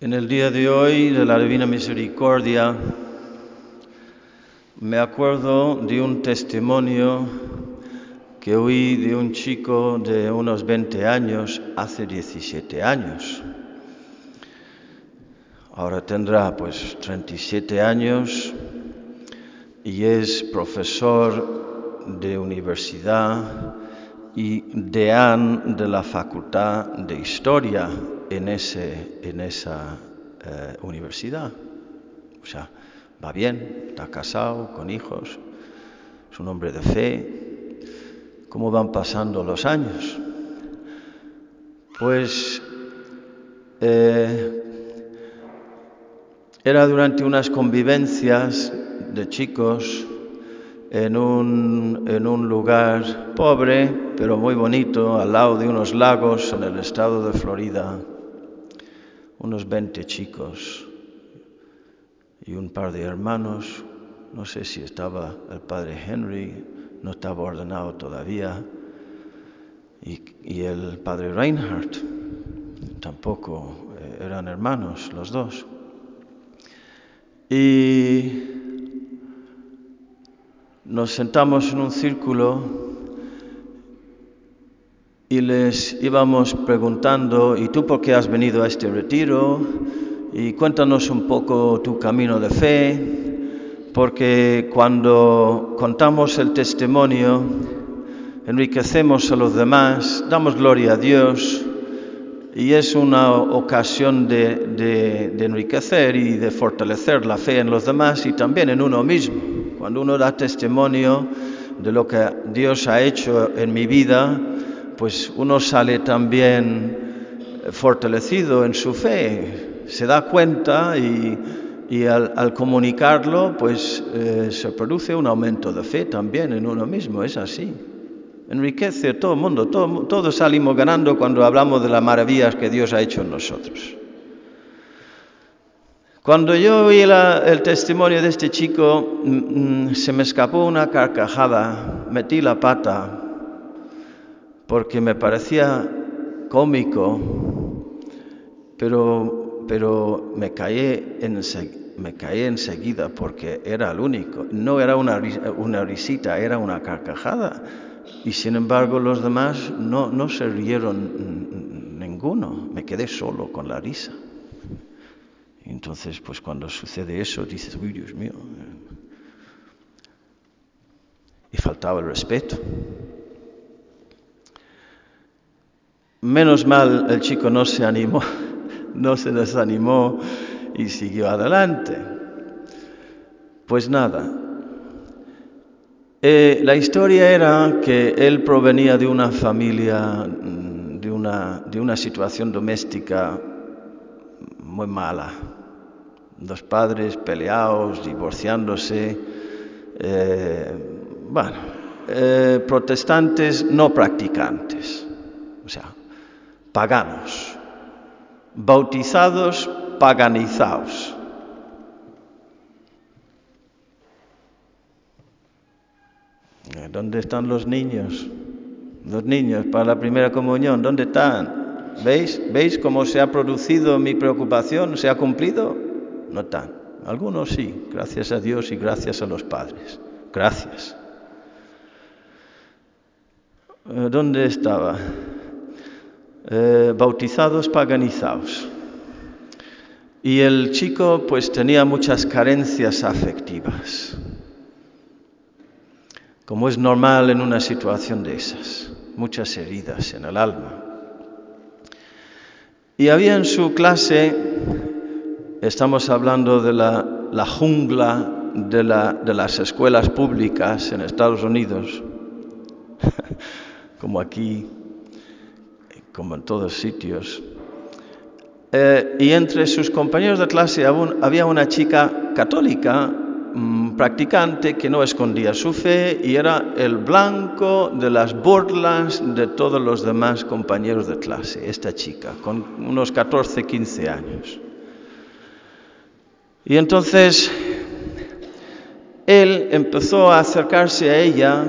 En el día de hoy de la Divina Misericordia me acuerdo de un testimonio que oí de un chico de unos 20 años hace 17 años. Ahora tendrá pues 37 años y es profesor de universidad y deán de la Facultad de Historia en, ese, en esa eh, universidad. O sea, va bien, está casado, con hijos, es un hombre de fe. ¿Cómo van pasando los años? Pues eh, era durante unas convivencias de chicos en un, en un, lugar pobre, pero muy bonito, al lado de unos lagos en el estado de Florida unos 20 chicos y un par de hermanos. No sé si estaba el padre Henry, no estaba ordenado todavía, y, y el padre Reinhardt tampoco, eh, eran hermanos los dos. Y nos sentamos en un círculo y les íbamos preguntando, ¿y tú por qué has venido a este retiro? Y cuéntanos un poco tu camino de fe, porque cuando contamos el testimonio, enriquecemos a los demás, damos gloria a Dios y es una ocasión de, de, de enriquecer y de fortalecer la fe en los demás y también en uno mismo. Cuando uno da testimonio de lo que Dios ha hecho en mi vida, pues uno sale también fortalecido en su fe, se da cuenta y, al, comunicarlo, pues eh, se produce un aumento de fe también en uno mismo, es así. Enriquece todo el mundo, todo, todos salimos ganando cuando hablamos de las maravillas que Dios ha hecho en nosotros. Cuando yo oí la, el testimonio de este chico, mmm, se me escapó una carcajada, metí la pata porque me parecía cómico, pero, pero me, caí en, me caí enseguida porque era el único. No era una, una risita, era una carcajada. Y sin embargo los demás no, no se rieron ninguno. Me quedé solo con la risa. Entonces, pues cuando sucede eso, dices, uy, Dios mío. Y faltaba el respeto. Menos mal el chico no se animó, no se desanimó y siguió adelante. Pues nada, eh, la historia era que él provenía de una familia, de una, de una situación doméstica muy mala. Dos padres peleados, divorciándose, eh, bueno, eh, protestantes no practicantes. Paganos, bautizados, paganizados. ¿Dónde están los niños? Los niños para la primera comunión, ¿dónde están? ¿Veis? ¿Veis cómo se ha producido mi preocupación? ¿Se ha cumplido? No están. Algunos sí, gracias a Dios y gracias a los padres. Gracias. ¿Dónde estaba? Eh, bautizados paganizados. Y el chico pues tenía muchas carencias afectivas, como es normal en una situación de esas, muchas heridas en el alma. Y había en su clase, estamos hablando de la, la jungla de, la, de las escuelas públicas en Estados Unidos, como aquí como en todos sitios. Eh, y entre sus compañeros de clase había una chica católica, mmm, practicante, que no escondía su fe y era el blanco de las burlas de todos los demás compañeros de clase, esta chica, con unos 14, 15 años. Y entonces él empezó a acercarse a ella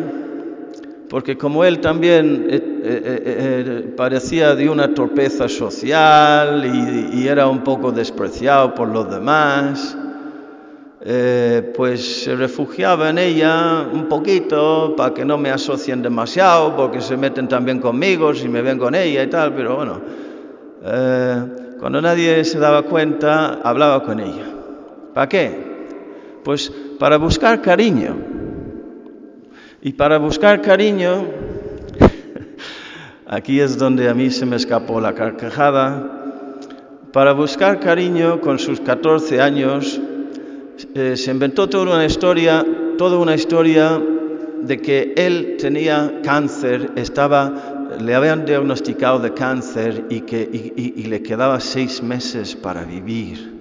porque como él también eh, eh, eh, parecía de una torpeza social y, era un poco despreciado por los demás, pues se refugiaba en ella un poquito para que no me asocien demasiado, porque se meten también conmigo si me ven con ella y tal, pero bueno, cuando nadie se daba cuenta, hablaba con ella. ¿Para qué? Pues para buscar cariño. Y para buscar cariño, aquí es donde a mí se me escapó la carcajada, para buscar cariño con sus 14 años, eh, se inventó toda una historia, toda una historia de que él tenía cáncer, estaba, le habían diagnosticado de cáncer y que y le quedaba seis meses para vivir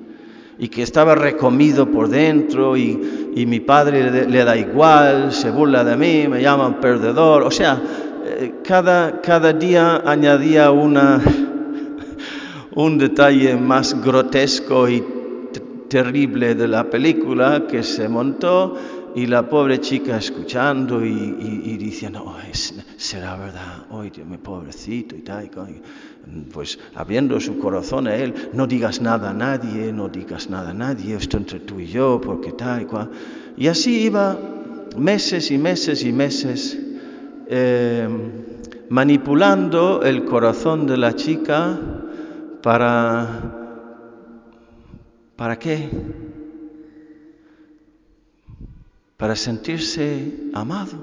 y que estaba recomido por dentro y, y mi padre le, da igual, se burla de mí, me llama perdedor. O sea, eh, cada, cada día añadía una, un detalle más grotesco y terrible de la película que se montó y la pobre chica escuchando y, y, diciendo, oh, será verdad, oye, mi pobrecito y tal, pues abriendo su corazón a él, no digas nada a nadie, no digas nada a nadie, esto entre tú y yo, porque tal y cual. Y así iba meses y meses y meses eh, manipulando el corazón de la chica para... ¿Para qué? Para sentirse amado.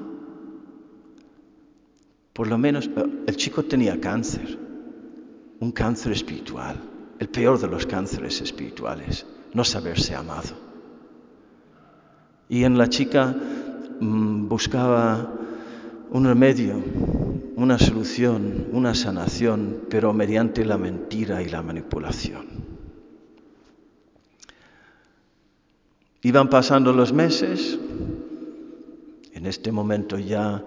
Por lo menos eh, el chico tenía cáncer, un cáncer espiritual, el peor de los cánceres espirituales, no saberse amado. Y en la chica mm, buscaba un remedio, una solución, una sanación, pero mediante la mentira y la manipulación. Iban pasando los meses, en este momento ya,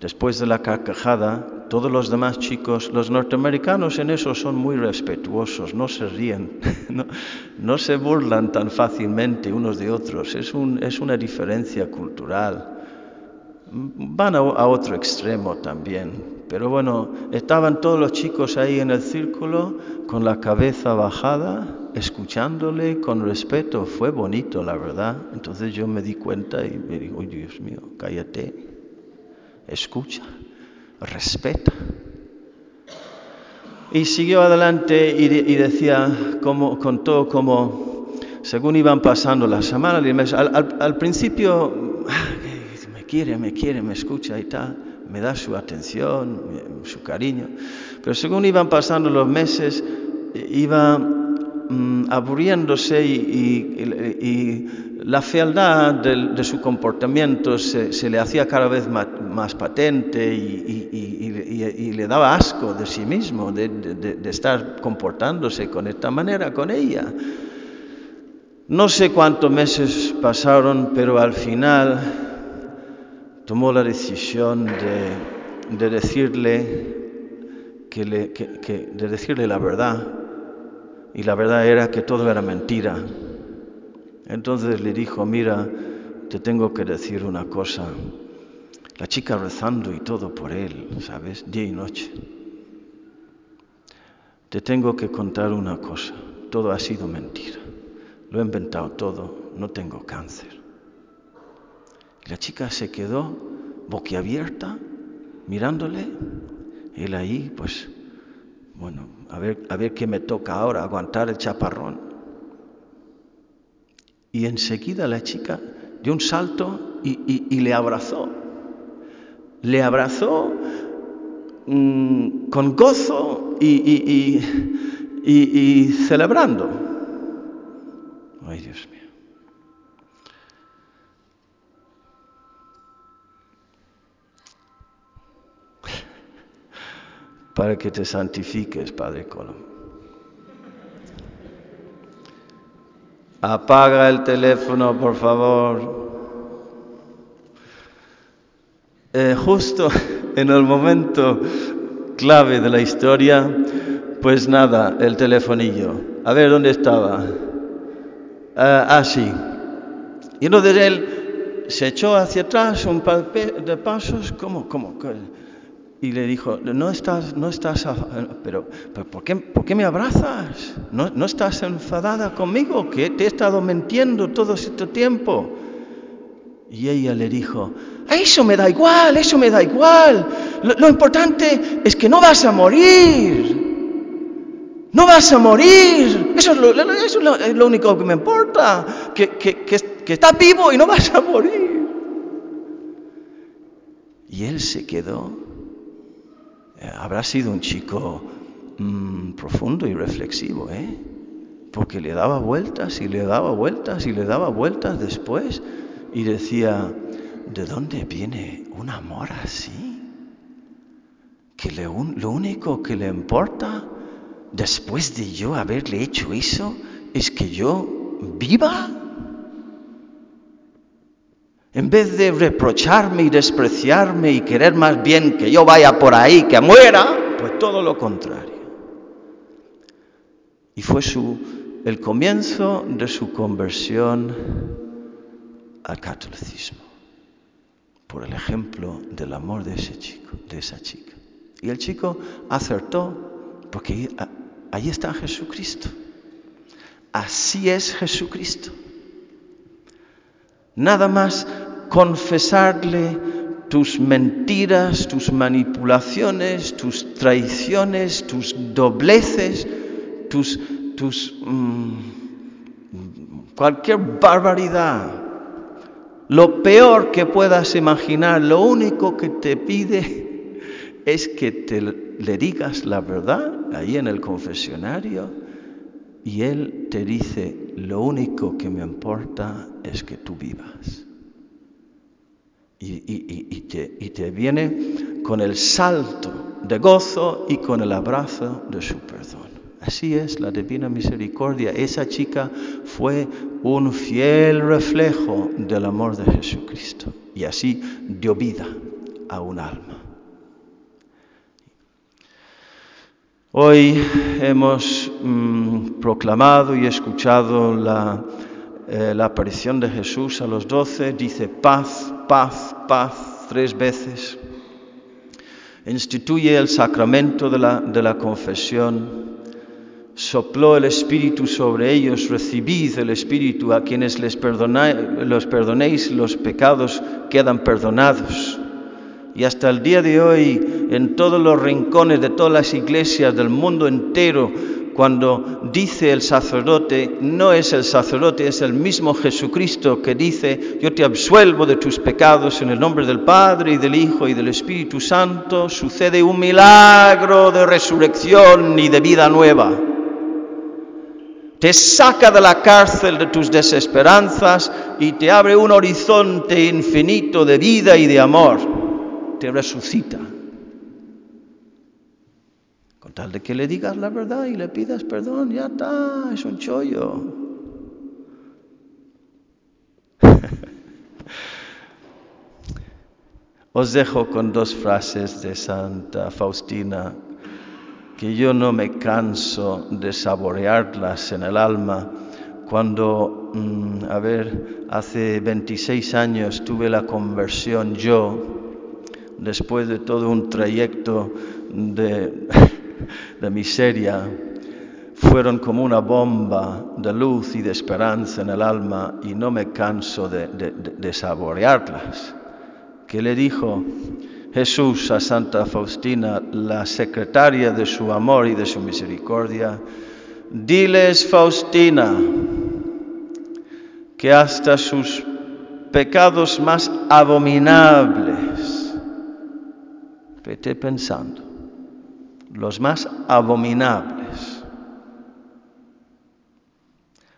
después de la carcajada, todos los demás chicos, los norteamericanos en eso son muy respetuosos, no se ríen, no, se burlan tan fácilmente unos de otros, es, un, es una diferencia cultural. Van a, otro extremo también, pero bueno, estaban todos los chicos ahí en el círculo con la cabeza bajada escuchándole con respeto, fue bonito, la verdad. Entonces yo me di cuenta y me digo, Dios mío, cállate, escucha, respeta. Y siguió adelante y, decía, como, contó como, según iban pasando las semanas, al, principio, quiere, me quiere, me escucha y tal, me da su atención, su cariño, pero según iban pasando los meses, iba Mm, aburriéndose y, la fealdad de, su comportamiento se, le hacía cada vez más, patente y, le daba asco de sí mismo, de, de estar comportándose con esta manera con ella. No sé cuántos meses pasaron, pero al final tomó la decisión de, decirle la verdad y la verdad era que todo era mentira. Entonces le dijo, mira, te tengo que decir una cosa. La chica rezando y todo por él, ¿sabes? Día y noche. Te tengo que contar una cosa. Todo ha sido mentira. Lo he inventado todo. No tengo cáncer. La chica se quedó boquiabierta, mirándole. Él ahí, pues, bueno, a ver, a ver qué me toca ahora, aguantar el chaparrón. Y enseguida la chica dio un salto y, le abrazó. Le abrazó mm, con gozo y, y celebrando. Ay, Dios mío. Para que te santifiques, Padre Colón. Apaga el teléfono, por favor. Eh, justo en el momento clave de la historia, pues nada, el telefonillo. A ver, ¿dónde estaba? ah, ah sí. Y entonces él se echó hacia atrás un par de pasos, ¿cómo? ¿Cómo? Y le dijo, no estás, no estás, pero, pero ¿por, qué, ¿por, qué, me abrazas? ¿No, ¿No, estás enfadada conmigo? Que te he estado mintiendo todo este tiempo. Y ella le dijo, eso me da igual, eso me da igual. Lo, lo importante es que no vas a morir. No vas a morir. Eso es lo, eso es lo, es lo único que me importa. Que, que, que, que estás vivo y no vas a morir. Y él se quedó habrá sido un chico mmm, profundo y reflexivo, ¿eh? Porque le daba vueltas y le daba vueltas y le daba vueltas después y decía, ¿de dónde viene un amor así? Que le lo único que le importa después de yo haberle hecho eso es que yo viva. En vez de reprocharme y despreciarme y querer más bien que yo vaya por ahí, que muera, pues todo lo contrario. Y fue su, el comienzo de su conversión al catolicismo, por el ejemplo del amor de ese chico, de esa chica. Y el chico acertó, porque ahí está Jesucristo. Así es Jesucristo. Nada más confesarle tus mentiras, tus manipulaciones, tus traiciones, tus dobleces, tus, mmm, cualquier barbaridad. Lo peor que puedas imaginar, lo único que te pide es que te, le digas la verdad ahí en el confesionario y Él te dice, lo único que me importa es que tú vivas. Y, te, viene con el salto de gozo y con el abrazo de su perdón. Así es la divina misericordia. Esa chica fue un fiel reflejo del amor de Jesucristo y así dio vida a un alma. Hoy hemos mmm, proclamado y escuchado la, eh, la, aparición de Jesús a los doce. Dice paz, paz, paz tres veces. Instituye el sacramento de la, de la confesión. Sopló el Espíritu sobre ellos. Recibid el Espíritu a quienes les perdonáis, los perdonéis, los pecados quedan perdonados. Y hasta el día de hoy, en todos los rincones de todas las iglesias del mundo entero, cuando dice el sacerdote, no es el sacerdote, es el mismo Jesucristo que dice, yo te absuelvo de tus pecados en el nombre del Padre y del Hijo y del Espíritu Santo, sucede un milagro de resurrección y de vida nueva. Te saca de la cárcel de tus desesperanzas y te abre un horizonte infinito de vida y de amor te resucita. Tal de que le digas la verdad y le pidas perdón, ya está, es un chollo. Os dejo con dos frases de Santa Faustina que yo no me canso de saborearlas en el alma. Cuando, mmm, a ver, hace 26 años tuve la conversión yo, después de todo un trayecto de, de, miseria, fueron como una bomba de luz y de esperanza en el alma y no me canso de, saborearlas. ¿Qué le dijo Jesús a Santa Faustina, la secretaria de su amor y de su misericordia? Diles, Faustina, que hasta sus pecados más abominables Vete pensando, los más abominables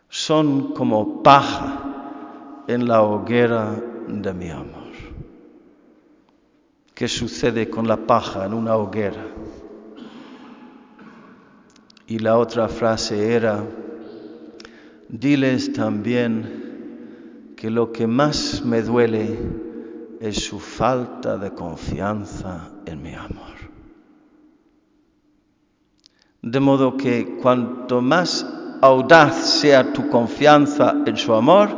son como paja en la hoguera de mi amor. ¿Qué sucede con la paja en una hoguera? Y la otra frase era, diles también que lo que más me duele es su falta de confianza en mi amor. De modo que cuanto más audaz sea tu confianza en su amor,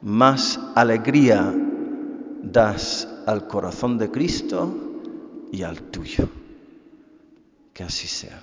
más alegría das al corazón de Cristo y al tuyo. Que así sea.